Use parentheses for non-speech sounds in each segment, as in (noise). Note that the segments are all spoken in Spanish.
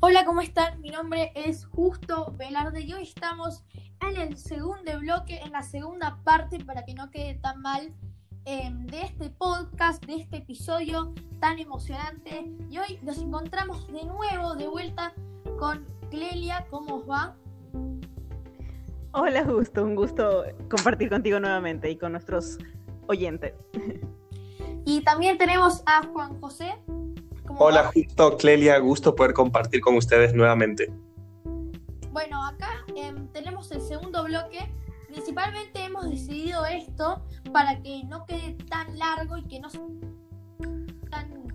Hola, ¿cómo están? Mi nombre es Justo Velarde y hoy estamos en el segundo bloque, en la segunda parte, para que no quede tan mal, em, de este podcast, de este episodio tan emocionante. Y hoy nos encontramos de nuevo, de vuelta, con Clelia. ¿Cómo os va? Hola, Justo. Un gusto compartir contigo nuevamente y con nuestros oyentes. Y también tenemos a Juan José. Hola, Justo, Clelia, gusto poder compartir con ustedes nuevamente. Bueno, acá em, tenemos el segundo bloque. Principalmente hemos decidido esto para que no quede tan largo y que no sea tan,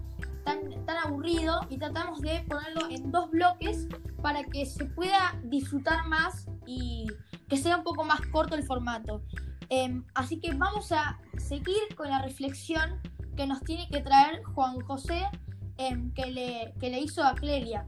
tan, aburrido. Y tratamos de ponerlo en dos bloques para que se pueda disfrutar más y que sea un poco más corto el formato. Em, así que vamos a seguir con la reflexión que nos tiene que traer Juan José Em, que, le, que le hizo a Clelia.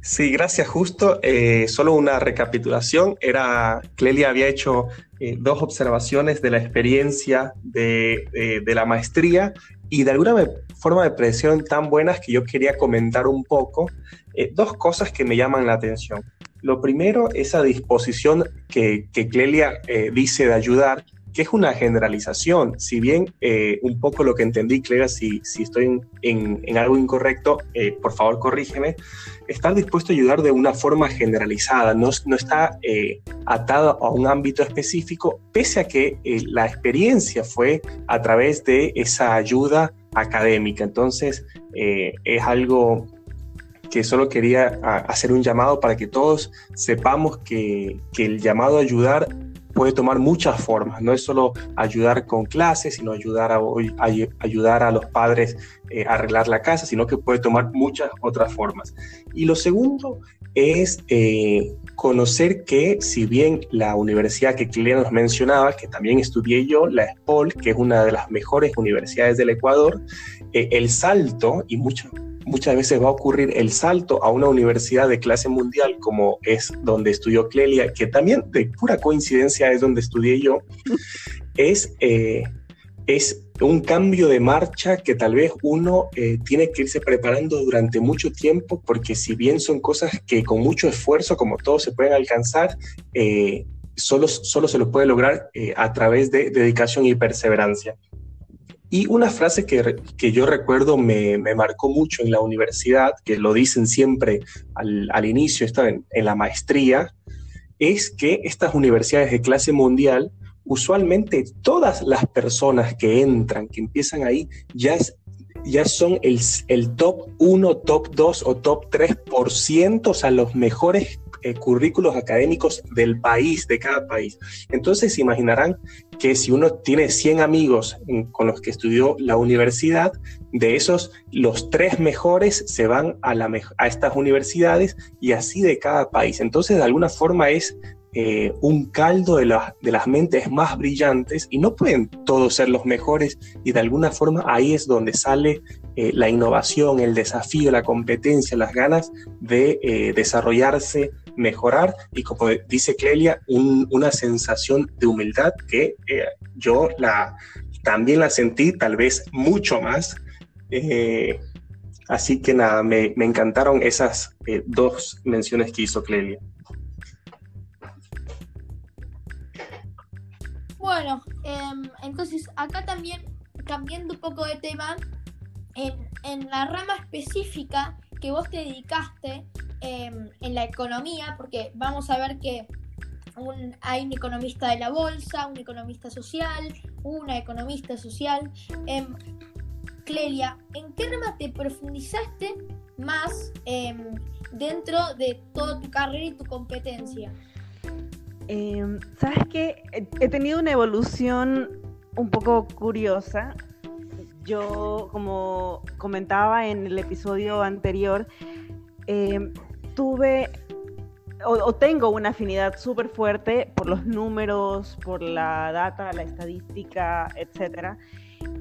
Sí, gracias, justo. Eh, solo una recapitulación. Era, Clelia había hecho eh, dos observaciones de la experiencia de, de, la maestría y de alguna forma me parecieron tan buenas que yo quería comentar un poco eh, dos cosas que me llaman la atención. Lo primero, esa disposición que, que Clelia dice de ayudar que es una generalización. Si bien eh, un poco lo que entendí, Clara, si, si estoy en, algo incorrecto, eh, por favor corrígeme, estar dispuesto a ayudar de una forma generalizada, no, no está eh, atado a un ámbito específico, pese a que la experiencia fue a través de esa ayuda académica. Entonces, es algo que solo quería hacer un llamado para que todos sepamos que, que el llamado a ayudar puede tomar muchas formas. No es solo ayudar con clases, sino ayudar a, ayudar a los padres eh, a arreglar la casa, sino que puede tomar muchas otras formas. Y lo segundo es eh, conocer que si bien la universidad que Clelia nos mencionaba, que también estudié yo, la SPOL, que es una de las mejores universidades del Ecuador, eh, el salto y mucho, muchas veces va a ocurrir el salto a una universidad de clase mundial como es donde estudió Clelia, que también de pura coincidencia es donde estudié yo, (laughs) es, eh, es un cambio de marcha que tal vez uno eh, tiene que irse preparando durante mucho tiempo, porque si bien son cosas que con mucho esfuerzo, como todos se pueden alcanzar, eh, solo, solo se lo puede lograr a través de dedicación y perseverancia. Y una frase que, que yo recuerdo me, me, marcó mucho en la universidad, que lo dicen siempre al, al inicio, está en, la maestría, es que estas universidades de clase mundial, usualmente todas las personas que entran, que empiezan ahí, ya, ya son el, el top 1, top 2 o top 3%, o sea, los mejores eh, currículos académicos del país, de cada país. Entonces se imaginarán que si uno tiene 100 amigos con los que estudió la universidad, de esos los tres mejores se van a, a estas universidades y así de cada país. Entonces de alguna forma es eh, un caldo de, de, las mentes más brillantes y no pueden todos ser los mejores y de alguna forma ahí es donde sale eh, la innovación, el desafío, la competencia, las ganas de desarrollarse mejorar y como dice Clelia, una sensación de humildad que eh, yo la, también la sentí tal vez mucho más. Eh, así que nada, me, encantaron esas eh, dos menciones que hizo Clelia. Bueno, em, entonces acá también, cambiando un poco de tema, en, la rama específica que vos te dedicaste, Em, en la economía, porque vamos a ver que hay un economista de la bolsa, un economista social, una economista social. Em, Clelia, ¿en qué rama te profundizaste más dentro de toda tu carrera y tu competencia? Sabes que he tenido una evolución un poco curiosa. Yo, como comentaba en el episodio anterior, tuve o, tengo una afinidad súper fuerte por los números, por la data, la estadística, etc.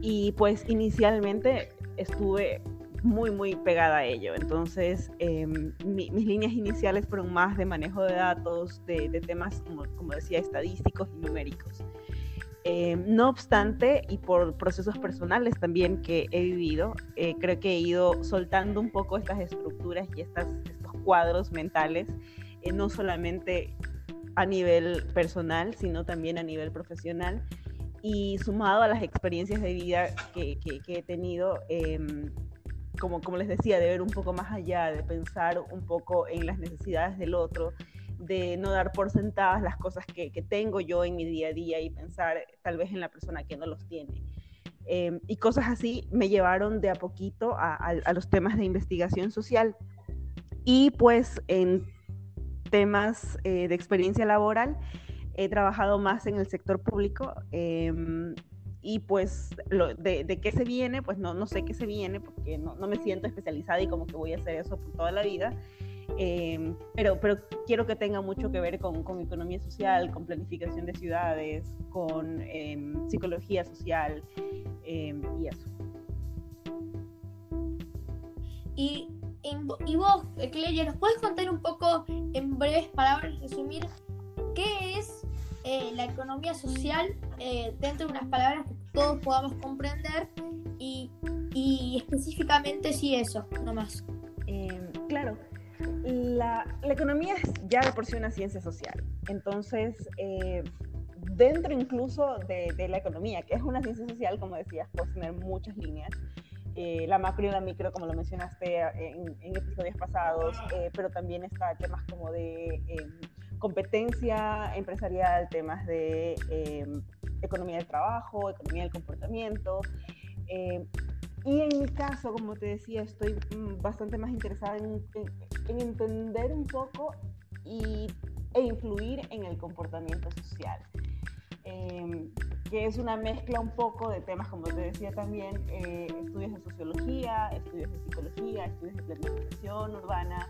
Y pues inicialmente estuve muy, muy pegada a ello. Entonces, em, mis líneas iniciales fueron más de manejo de datos, de, temas, como, como, decía, estadísticos y numéricos. Em, no obstante, y por procesos personales también que he vivido, eh, creo que he ido soltando un poco estas estructuras y estas cuadros mentales, eh, no solamente a nivel personal, sino también a nivel profesional. Y sumado a las experiencias de vida que, he tenido, em, como, como les decía, de ver un poco más allá, de pensar un poco en las necesidades del otro, de no dar por sentadas las cosas que, que, tengo yo en mi día a día y pensar tal vez en la persona que no los tiene. Em, y cosas así me llevaron de a poquito a, a, los temas de investigación social. Y pues en temas eh, de experiencia laboral he trabajado más en el sector público. Em, y pues lo, de, de, qué se viene, pues no, no sé qué se viene porque no, no me siento especializada y como que voy a hacer eso por toda la vida. Em, pero, pero quiero que tenga mucho que ver con, con economía social, con planificación de ciudades, con em, psicología social em, y eso. Y, y vos, Clelia, ¿nos puedes contar un poco, en breves palabras, resumir qué es eh, la economía social eh, dentro de unas palabras todos podamos comprender y, y específicamente si eso, nomás? claro, la, economía es ya de por sí una ciencia social. Entonces, eh, dentro incluso de, la economía, que es una ciencia social, como decías, puedes tener muchas líneas. Eh, la macro y la micro, como lo mencionaste en, episodios pasados, eh, pero también está temas como de competencia empresarial, temas de economía del trabajo, economía del comportamiento. Y en mi caso, como te decía, estoy mm, bastante más interesada en, entender un poco y, e influir en el comportamiento social. Em, que es una mezcla un poco de temas, como te decía también, eh, estudios de sociología, estudios de psicología, estudios de planificación urbana,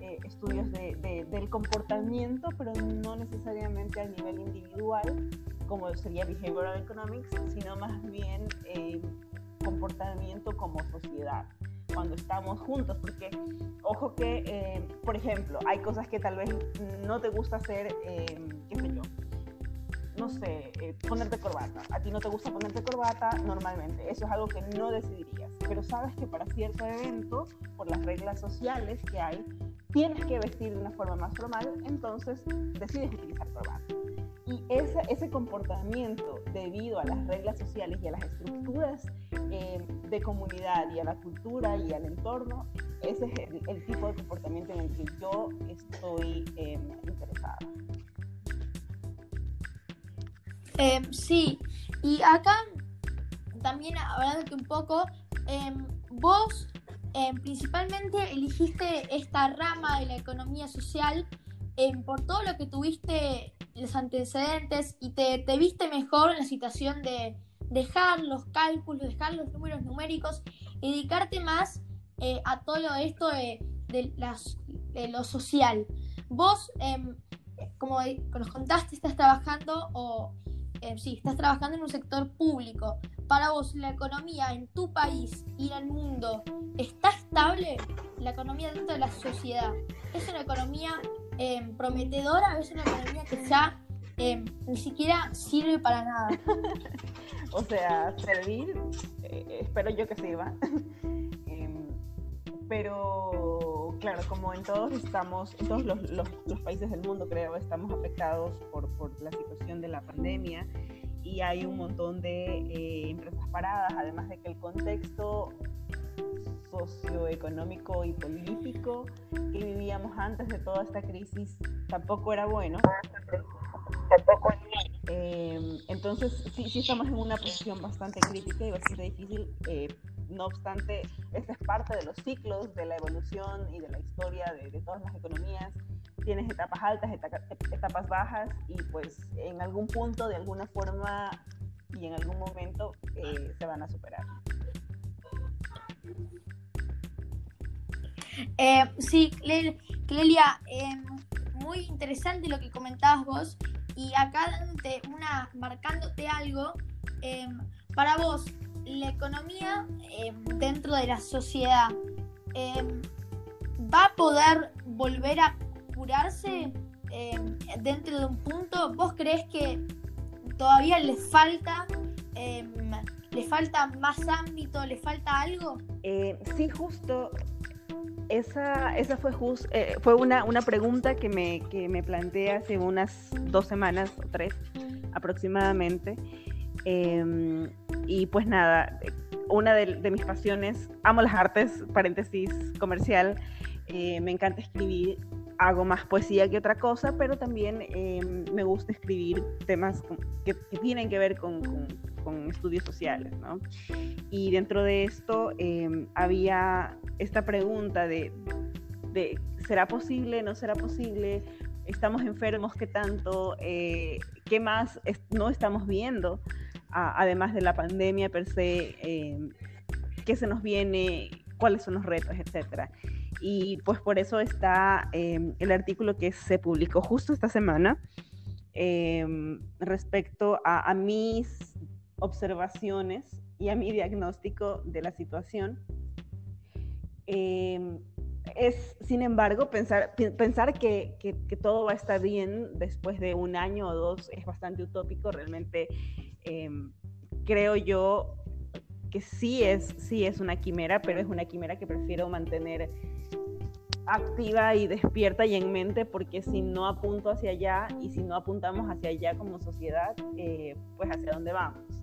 eh, estudios de, del comportamiento, pero no necesariamente a nivel individual, como sería behavioral economics, sino más bien eh, comportamiento como sociedad cuando estamos juntos, porque ojo que, eh, por ejemplo, hay cosas que tal vez no te gusta hacer, eh, qué sé yo, no sé, eh, ponerte corbata. A ti no te gusta ponerte corbata normalmente, eso es algo que no decidirías, pero sabes que para cierto evento, por las reglas sociales que hay, tienes que vestir de una forma más formal, entonces decides utilizar corbata. Y ese, ese comportamiento, debido a las reglas sociales y a las estructuras eh, de comunidad y a la cultura y al entorno, ese es el, tipo de comportamiento en el que yo estoy eh, interesada. Em, sí, y acá también hablándote un poco, em, vos em, principalmente eligiste esta rama de la economía social por todo lo que tuviste los antecedentes y te, te viste mejor en la situación de dejar los cálculos, dejar los números numéricos dedicarte más eh, a todo esto de, de, lo social. Vos, em, como nos contaste, estás trabajando o eh, sí, estás trabajando en un sector público. Para vos, la economía en tu país y en el mundo, ¿está estable? La economía dentro de la sociedad. ¿Es una economía Em, prometedora, es una economía que ya em, ni siquiera sirve para nada. (laughs) o sea, servir, eh, espero yo que sirva. (laughs) Em, pero claro, como en todos estamos, en todos los, los, países del mundo creo, estamos afectados por, por, la situación de la pandemia y hay un montón de eh, empresas paradas, además de que el contexto socioeconómico y político que vivíamos antes de toda esta crisis tampoco era bueno. Eh, entonces, sí, sí estamos en una posición bastante crítica y bastante difícil. Eh, no obstante, esta es parte de los ciclos de la evolución y de la historia de, todas las economías. Tienes etapas altas, etapas bajas y pues en algún punto, de alguna forma y en algún momento eh, se van a superar. Eh, sí, Clelia, em, muy interesante lo que comentabas vos. Y acá dándote una, marcándote algo, em, para vos, la economía em, dentro de la sociedad va a poder volver a curarse dentro de un punto. ¿Vos crees que todavía le falta ¿Le falta más ámbito? ¿Le falta algo? Eh, sí, justo esa, esa fue, eh, fue una, una pregunta que me, que me planteé hace unas dos semanas o tres aproximadamente. Em, y pues nada, una de, mis pasiones, amo las artes, paréntesis comercial, eh, me encanta escribir, hago más poesía que otra cosa, pero también em, me gusta escribir temas que, tienen que ver con, con, estudios sociales, ¿no? Y dentro de esto em, había esta pregunta de, de, ¿será posible? ¿No será posible? ¿Estamos enfermos? ¿Qué tanto? Eh, ¿Qué más no estamos viendo? además de la pandemia per se, em, qué se nos viene, cuáles son los retos, etcétera. Y pues por eso está em, el artículo que se publicó justo esta semana em, respecto a, mis observaciones y a mi diagnóstico de la situación. es, sin embargo, pensar, pensar que, que, que, todo va a estar bien después de un año o dos es bastante utópico. Realmente Em, creo yo que sí es, sí es una quimera, pero es una quimera que prefiero mantener activa y despierta y en mente, porque si no apunto hacia allá y si no apuntamos hacia allá como sociedad, eh, pues hacia dónde vamos.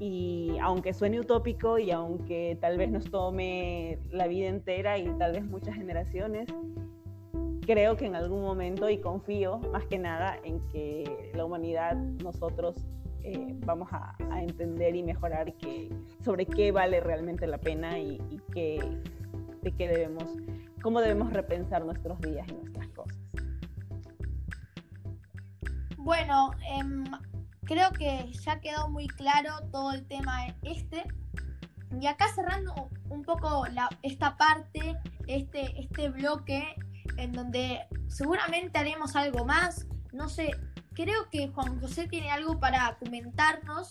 Y aunque suene utópico y aunque tal vez nos tome la vida entera y tal vez muchas generaciones, creo que en algún momento y confío más que nada en que la humanidad, nosotros eh, vamos a, entender y mejorar sobre qué vale realmente la pena y, qué, de qué debemos, cómo debemos repensar nuestros días y nuestras cosas. Bueno, em, creo que ya quedó muy claro todo el tema este. Y acá cerrando un poco esta parte, este, este bloque, en donde seguramente haremos algo más. No sé, creo que Juan José tiene algo para comentarnos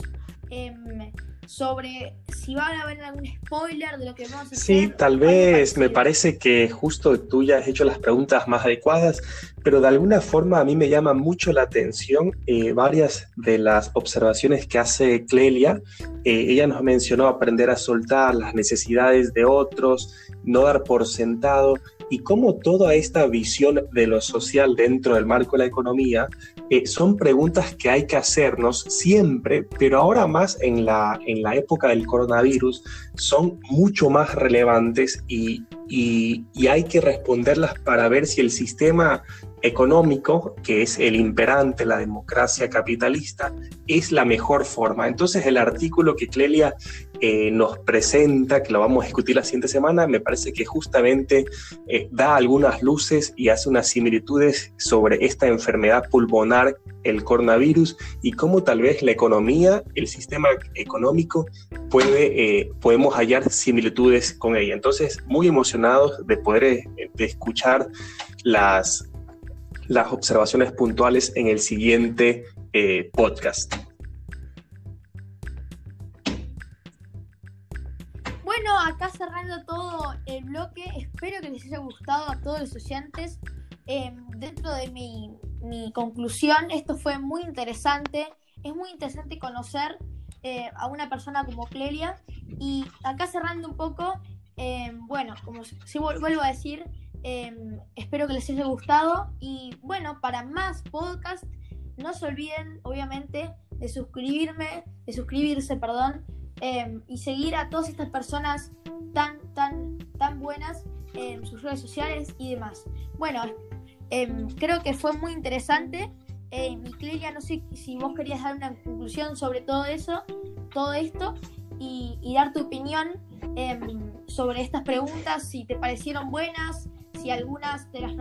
em, sobre si va a haber algún spoiler de lo que vamos a hacer. Sí, tal vez me parece que justo tú ya has hecho las preguntas más adecuadas, pero de alguna forma a mí me llama mucho la atención eh, varias de las observaciones que hace Clelia. Eh, ella nos mencionó aprender a soltar las necesidades de otros, no dar por sentado y cómo toda esta visión de lo social dentro del marco de la economía eh, son preguntas que hay que hacernos siempre, pero ahora más en la, en la época del coronavirus, son mucho más relevantes y, y, y hay que responderlas para ver si el sistema económico, que es el imperante, la democracia capitalista, es la mejor forma. Entonces el artículo que Clelia eh, nos presenta, que lo vamos a discutir la siguiente semana, me parece que justamente eh, da algunas luces y hace unas similitudes sobre esta enfermedad pulmonar, el coronavirus, y cómo tal vez la economía, el sistema económico, puede, eh, podemos hallar similitudes con ella. Entonces, muy emocionados de poder de escuchar las, las observaciones puntuales en el siguiente podcast. Bueno, acá cerrando todo el bloque, espero que les haya gustado a todos los oyentes. Em, dentro de mi, conclusión, esto fue muy interesante. Es muy interesante conocer eh, a una persona como Clelia. Y acá cerrando un poco, em, bueno, como si vuelvo a decir, em, espero que les haya gustado. Y bueno, para más podcast, no se olviden, obviamente, de suscribirme, de suscribirse, perdón, Em, y seguir a todas estas personas tan, tan, tan buenas en sus redes sociales y demás. Bueno, em, creo que fue muy interesante. Eh, mi no sé si vos querías dar una conclusión sobre todo eso, todo esto, y, dar tu opinión sobre estas preguntas, si te parecieron buenas, si algunas te las,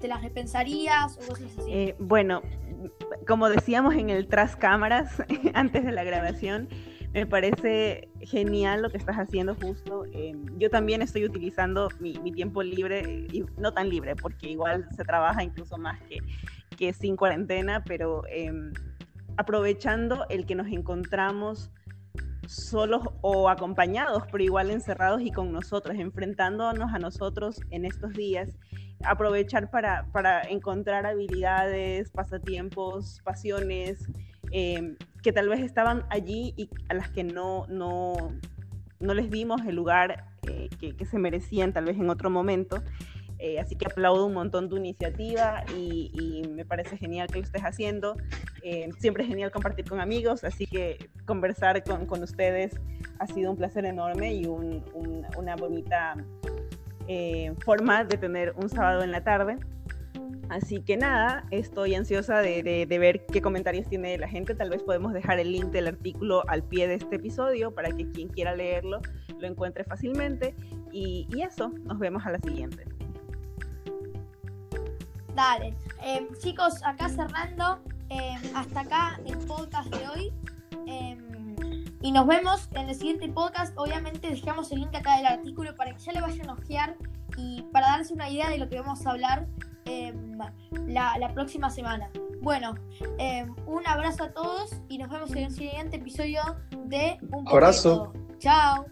te las repensarías. Eh, bueno, como decíamos en el tras cámaras (laughs) antes de la grabación, me parece genial lo que estás haciendo justo. Em, yo también estoy utilizando mi, tiempo libre, y no tan libre, porque igual se trabaja incluso más que, que sin cuarentena, pero em, aprovechando el que nos encontramos solos o acompañados, pero igual encerrados y con nosotros, enfrentándonos a nosotros en estos días, aprovechar para, para encontrar habilidades, pasatiempos, pasiones, Em, que tal vez estaban allí y a las que no, no, no les dimos el lugar eh, que, se merecían tal vez en otro momento. Eh, así que aplaudo un montón tu iniciativa y, me parece genial que lo estés haciendo. Eh, siempre es genial compartir con amigos, así que conversar con, con ustedes ha sido un placer enorme y una bonita forma de tener un sábado en la tarde. Así que nada, estoy ansiosa de, ver qué comentarios tiene la gente. Tal vez podemos dejar el link del artículo al pie de este episodio para que quien quiera leerlo lo encuentre fácilmente. Y, eso, nos vemos a la siguiente. Dale. Em, chicos, acá cerrando, em, hasta acá el podcast de hoy. Em, y nos vemos en el siguiente podcast. Obviamente dejamos el link acá del artículo para que ya le vayan a ojear y para darse una idea de lo que vamos a hablar Em, la, próxima semana. Bueno, un abrazo a todos y nos vemos en el siguiente episodio de Un Abrazo. Chao.